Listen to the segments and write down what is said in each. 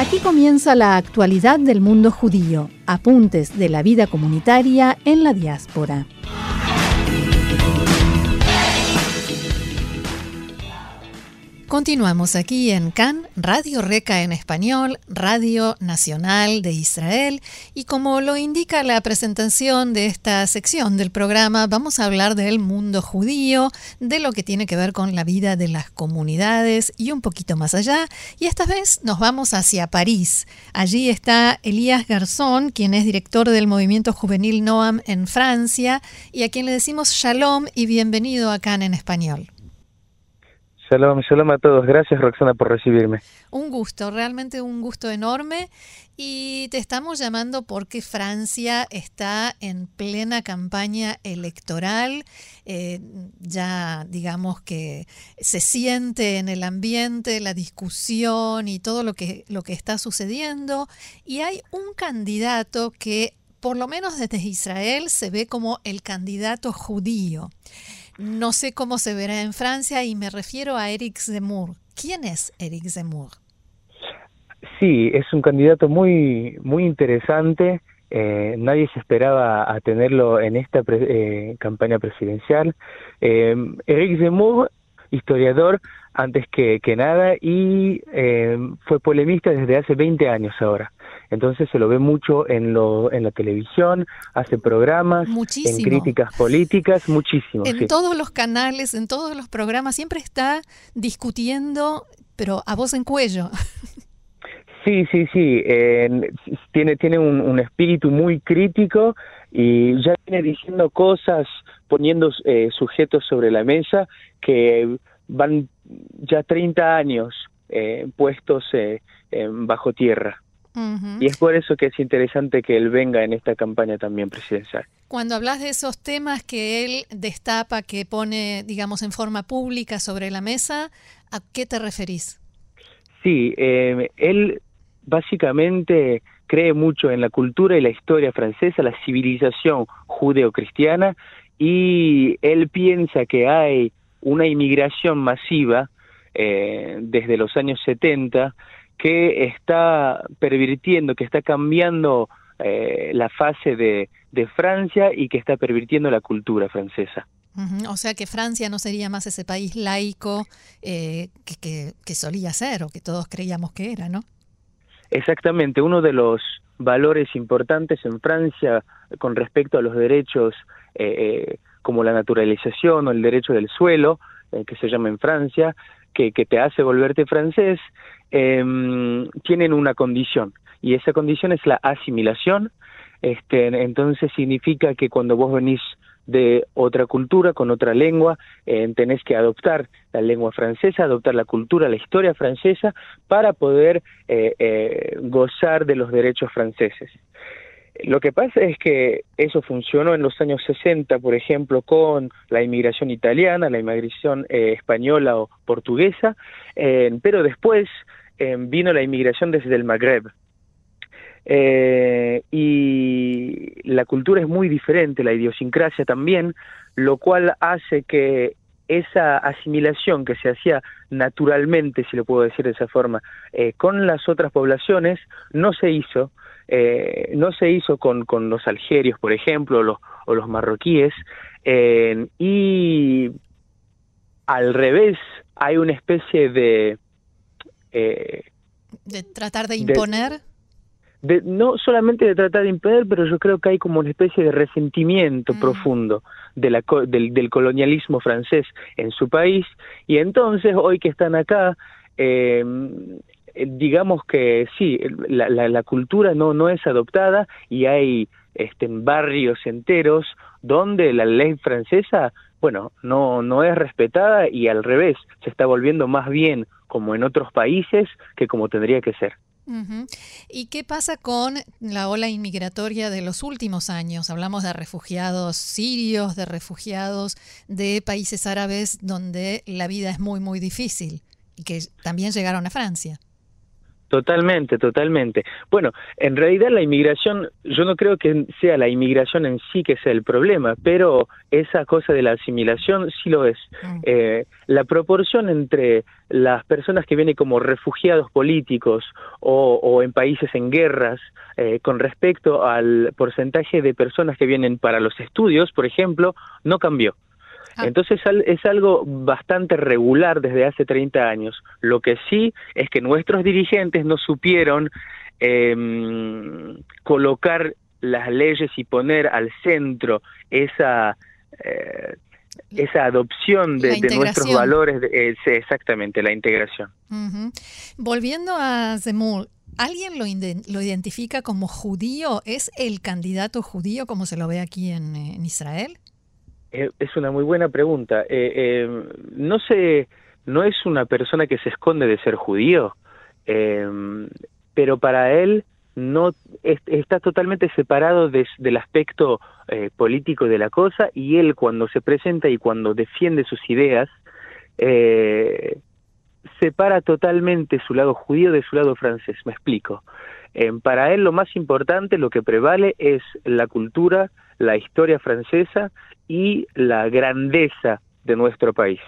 Aquí comienza la actualidad del mundo judío, apuntes de la vida comunitaria en la diáspora. Continuamos aquí en CAN, Radio Reca en español, Radio Nacional de Israel, y como lo indica la presentación de esta sección del programa, vamos a hablar del mundo judío, de lo que tiene que ver con la vida de las comunidades y un poquito más allá, y esta vez nos vamos hacia París. Allí está Elías Garzón, quien es director del movimiento juvenil Noam en Francia, y a quien le decimos shalom y bienvenido a CAN en español. Shalom, shalom a todos. Gracias Roxana por recibirme. Un gusto, realmente un gusto enorme. Y te estamos llamando porque Francia está en plena campaña electoral. Eh, ya digamos que se siente en el ambiente la discusión y todo lo que, lo que está sucediendo. Y hay un candidato que, por lo menos desde Israel, se ve como el candidato judío. No sé cómo se verá en Francia y me refiero a Eric Zemmour. ¿Quién es Eric Zemmour? Sí, es un candidato muy, muy interesante. Eh, nadie se esperaba a tenerlo en esta eh, campaña presidencial. Eh, Eric Zemmour, historiador antes que, que nada, y fue polemista desde hace 20 años ahora entonces se lo ve mucho en, lo, en la televisión, hace programas, en críticas políticas, muchísimo. En todos los canales, en todos los programas, siempre está discutiendo, pero a voz en cuello. Sí, sí, sí. tiene tiene un, espíritu muy crítico y ya viene diciendo cosas, poniendo eh, sujetos sobre la mesa que van ya 30 años eh, puestos eh, bajo tierra. Y es por eso que es interesante que él venga en esta campaña también presidencial. Cuando hablas de esos temas que él destapa, que pone, digamos, en forma pública sobre la mesa, ¿a qué te referís? Sí, eh, él básicamente cree mucho en la cultura y la historia francesa, la civilización judeocristiana, y él piensa que hay una inmigración masiva eh, desde los años 70 que está pervirtiendo, que está cambiando eh, la fase de, Francia y que está pervirtiendo la cultura francesa. O sea que Francia no sería más ese país laico eh, que, que, solía ser o que todos creíamos que era, ¿no? Exactamente, uno de los valores importantes en Francia con respecto a los derechos eh, como la naturalización o el derecho del suelo, que se llama en Francia, que, que te hace volverte francés, eh, tienen una condición y esa condición es la asimilación. Este, entonces significa que cuando vos venís de otra cultura, con otra lengua, eh, tenés que adoptar la lengua francesa, adoptar la cultura, la historia francesa, para poder eh, eh, gozar de los derechos franceses. Lo que pasa es que eso funcionó en los años 60, por ejemplo, con la inmigración italiana, la inmigración española o portuguesa, pero después eh, vino la inmigración desde el Magreb. y la cultura es muy diferente, la idiosincrasia también, lo cual hace que esa asimilación que se hacía naturalmente, si lo puedo decir de esa forma, con las otras poblaciones, no se hizo eh, no se hizo con, con los algerios, por ejemplo, los, o los marroquíes, eh, y al revés hay una especie de... Eh, de tratar de imponer. De, no solamente de tratar de imponer, pero yo creo que hay como una especie de resentimiento mm. profundo de la, del, del, colonialismo francés en su país y entonces hoy que están acá eh, digamos que sí, la, la, cultura no, no es adoptada y hay este, barrios enteros donde la ley francesa, bueno, no, no es respetada y al revés, se está volviendo más bien como en otros países que como tendría que ser. ¿Y qué pasa con la ola inmigratoria de los últimos años? Hablamos de refugiados sirios, de refugiados de países árabes donde la vida es muy, muy difícil y que también llegaron a Francia. Totalmente, totalmente. Bueno, en realidad la inmigración, yo no creo que sea la inmigración en sí que sea el problema, pero esa cosa de la asimilación sí lo es. Mm. Eh, la proporción entre las personas que vienen como refugiados políticos o, en países en guerras eh, con respecto al porcentaje de personas que vienen para los estudios, por ejemplo, no cambió. Ah. Entonces es algo bastante regular desde hace 30 años. Lo que sí es que nuestros dirigentes no supieron em, colocar las leyes y poner al centro esa eh, esa adopción de, nuestros valores, de, exactamente, la integración. Volviendo a Zemmour, ¿alguien lo, lo, identifica como judío? ¿Es el candidato judío como se lo ve aquí en Israel? Eh, es una muy buena pregunta. Eh, eh, no sé, no es una persona que se esconde de ser judío, pero para él no está totalmente separado del aspecto político de la cosa y él cuando se presenta y cuando defiende sus ideas separa totalmente su lado judío de su lado francés. Me explico. para él lo más importante, lo que prevale es la cultura, la historia francesa y la grandeza de nuestro país.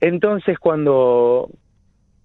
Entonces, cuando,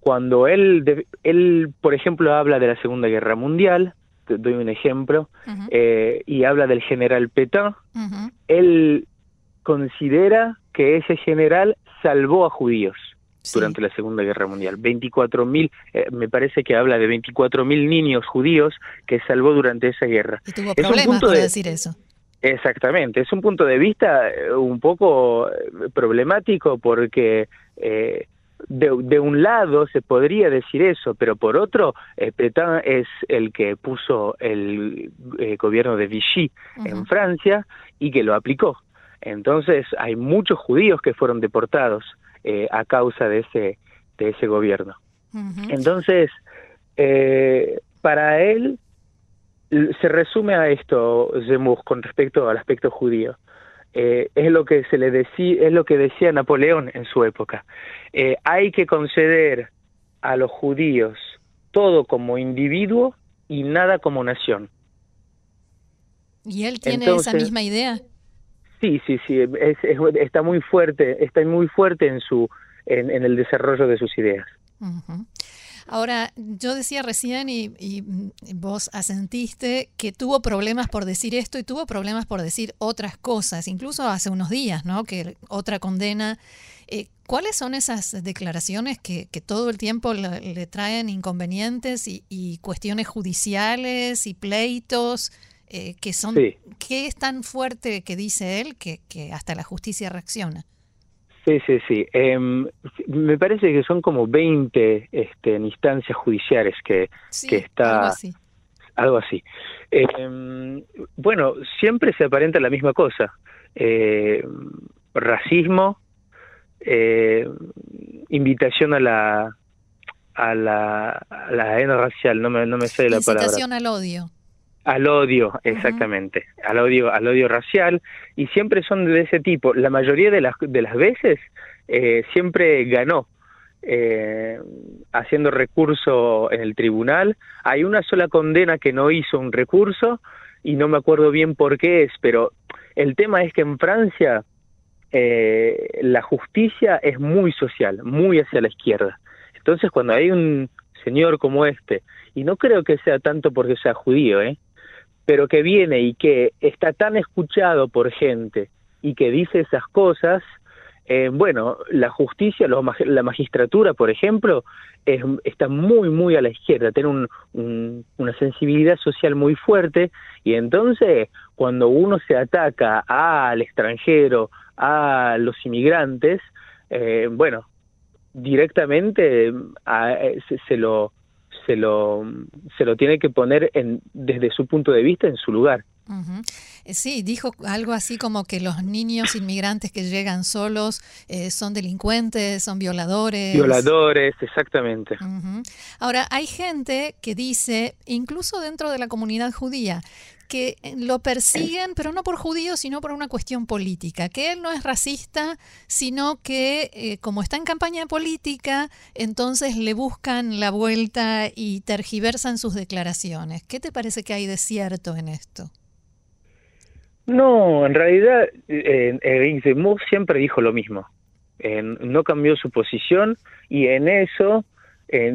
cuando él, él, por ejemplo, habla de la Segunda Guerra Mundial, te doy un ejemplo, eh, y habla del general Pétain, él considera que ese general salvó a judíos durante la Segunda Guerra Mundial. 24 mil, eh, me parece que habla de 24 mil niños judíos que salvó durante esa guerra. Y tuvo problemas por decir eso. Exactamente, es un punto de vista eh, un poco eh, problemático porque eh, de, un lado se podría decir eso, pero por otro, eh, Pétain es el que puso el gobierno de Vichy en Francia y que lo aplicó. Entonces hay muchos judíos que fueron deportados a causa de ese, de ese gobierno. Entonces, para él se resume a esto, Zemmour, con respecto al aspecto judío. Eh, es lo que se le decía, es lo que decía Napoleón en su época. Eh, hay que conceder a los judíos todo como individuo y nada como nación. ¿Y él tiene esa misma idea? Sí, sí, sí, está muy fuerte, está muy fuerte en su, en, el desarrollo de sus ideas. Ahora, yo decía recién y, vos asentiste que tuvo problemas por decir esto y tuvo problemas por decir otras cosas, incluso hace unos días, ¿no? Que otra condena. Eh, ¿Cuáles son esas declaraciones que, todo el tiempo le, traen inconvenientes y, cuestiones judiciales y pleitos? Eh, que son, ¿Qué es tan fuerte que dice él que hasta la justicia reacciona? Sí, sí, sí. Em, me parece que son como 20 este, instancias judiciales que, que está... Algo así. Algo así. Em, bueno, siempre se aparenta la misma cosa. Eh, racismo, invitación a la a la, a la racial, no me, no me sé la palabra. Incitación al odio. Al odio, exactamente, al odio, al odio racial, y siempre son de ese tipo. La mayoría de las, de las veces eh, siempre ganó, eh, haciendo recurso en el tribunal. Hay una sola condena que no hizo un recurso, y no me acuerdo bien por qué es, pero el tema es que en Francia eh, la justicia es muy social, muy hacia la izquierda. Entonces cuando hay un señor como este, y no creo que sea tanto porque sea judío, ¿eh? Pero que viene y que está tan escuchado por gente y que dice esas cosas, eh, bueno, la justicia, la magistratura, por ejemplo, está muy, muy a la izquierda, tiene una sensibilidad social muy fuerte y entonces cuando uno se ataca al extranjero, a los inmigrantes, eh, bueno, directamente eh, se, lo se lo, se lo tiene que poner en, desde su punto de vista en su lugar. Eh, sí, dijo algo así como que los niños inmigrantes que llegan solos eh, son delincuentes, son violadores. Violadores, exactamente. Ahora, hay gente que dice, incluso dentro de la comunidad judía, que eh, lo persiguen, pero no por judíos, sino por una cuestión política, que él no es racista, sino que eh, como está en campaña política, entonces le buscan la vuelta y tergiversan sus declaraciones. ¿Qué te parece que hay de cierto en esto? No, en realidad eh, siempre dijo lo mismo. no cambió su posición y en eso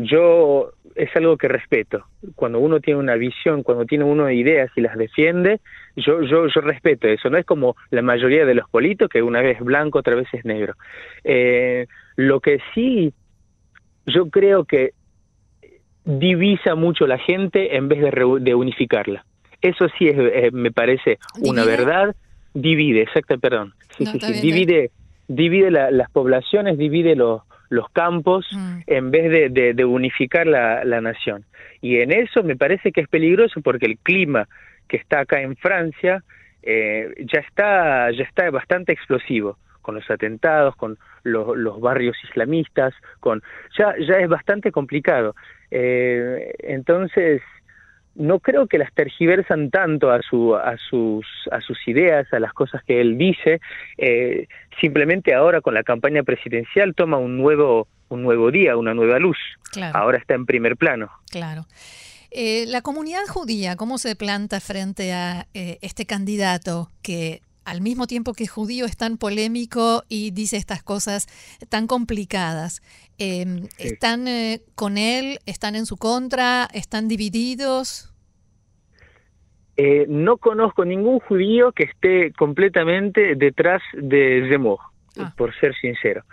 yo es algo que respeto. Cuando uno tiene una visión, cuando tiene uno ideas y las defiende, yo, yo, yo respeto eso. No es como la mayoría de los politos, que una vez es blanco, otra vez es negro. Eh, lo que sí, yo creo que divisa mucho la gente en vez de, de unificarla. Eso sí es, eh, me parece una verdad. Divide, exacto, perdón. Sí, sí, sí. Divide, divide las poblaciones, divide los los campos mm. en vez de, unificar la, nación. Y en eso me parece que es peligroso porque el clima que está acá en Francia eh, ya está ya está bastante explosivo con los atentados, con los, barrios islamistas, con ya ya es bastante complicado. Eh, entonces no creo que las tergiversan tanto a, su, a, sus, a sus ideas, a las cosas que él dice. Eh, simplemente ahora con la campaña presidencial toma un nuevo, un nuevo día, una nueva luz. Ahora está en primer plano. Claro. Eh, la comunidad judía, ¿cómo se planta frente a eh, este candidato que al mismo tiempo que judío es tan polémico y dice estas cosas tan complicadas. Em, ¿Están eh, con él? ¿Están en su contra? ¿Están divididos? Eh, no conozco ningún judío que esté completamente detrás de Zemmour, ah. por ser sincero.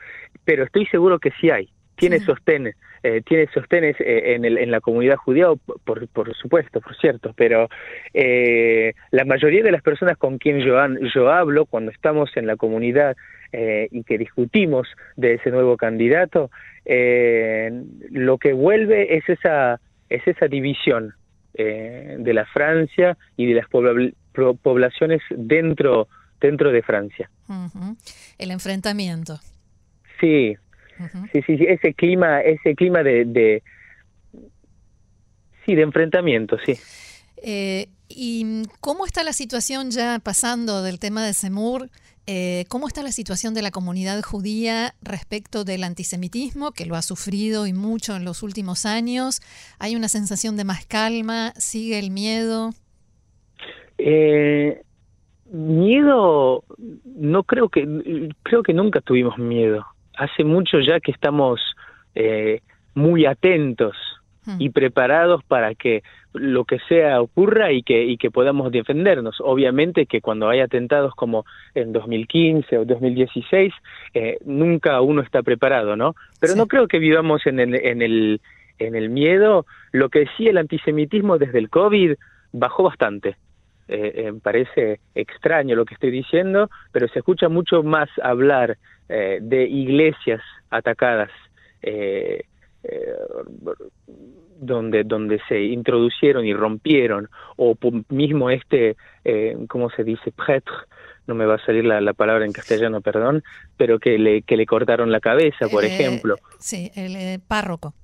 Pero estoy seguro que sí hay. Tiene sostén eh, tiene sostenes eh, en, el, en la comunidad judía, por, por supuesto, por cierto, pero eh, la mayoría de las personas con quien yo, yo hablo cuando estamos en la comunidad y que discutimos de ese nuevo candidato, lo que vuelve es esa, es esa división de la Francia y de las poblaciones dentro, dentro de Francia. El enfrentamiento. Sí, Sí, sí, sí, ese clima, ese clima de, de sí, de enfrentamiento, sí. Eh, ¿Y cómo está la situación ya pasando del tema de Semur? Eh, ¿Cómo está la situación de la comunidad judía respecto del antisemitismo, que lo ha sufrido y mucho en los últimos años? ¿Hay una sensación de más calma? ¿Sigue el miedo? Eh, miedo, no creo que, creo que nunca tuvimos miedo hace mucho ya que estamos eh, muy atentos hmm. y preparados para que lo que sea ocurra y que, y que podamos defendernos. Obviamente que cuando hay atentados como en 2015 o 2016, eh, nunca uno está preparado, ¿no? Pero no creo que vivamos en el, en, el, en el miedo. Lo que sí, el antisemitismo desde el COVID bajó bastante. Eh, eh, parece extraño lo que estoy diciendo, pero se escucha mucho más hablar eh, de iglesias atacadas eh, eh, donde donde se introducieron y rompieron o mismo este eh, cómo se dice prêtre no me va a salir la, la, palabra en castellano perdón pero que le que le cortaron la cabeza por ejemplo. sí el párroco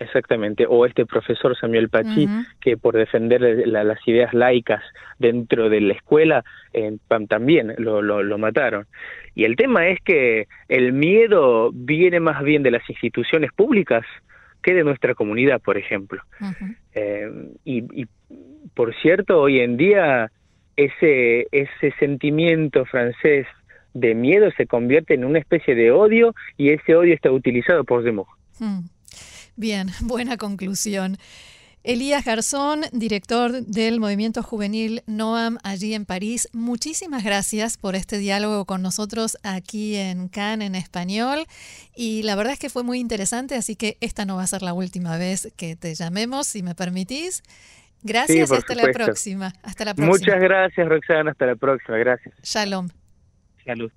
Exactamente, o este profesor Samuel Pachi, que por defender las ideas laicas dentro de la escuela, eh, también lo, lo, mataron. Y el tema es que el miedo viene más bien de las instituciones públicas que de nuestra comunidad, por ejemplo. Eh, y, y, por cierto, hoy en día ese, ese sentimiento francés de miedo se convierte en una especie de odio y ese odio está utilizado por Zemmour. Bien, buena conclusión. Elías Garzón, director del movimiento juvenil NOAM allí en París, muchísimas gracias por este diálogo con nosotros aquí en Cannes en español y la verdad es que fue muy interesante, así que esta no va a ser la última vez que te llamemos, si me permitís. Gracias y hasta la próxima. Hasta la próxima. Muchas gracias, Roxana. Hasta la próxima. Gracias. Shalom. Salud.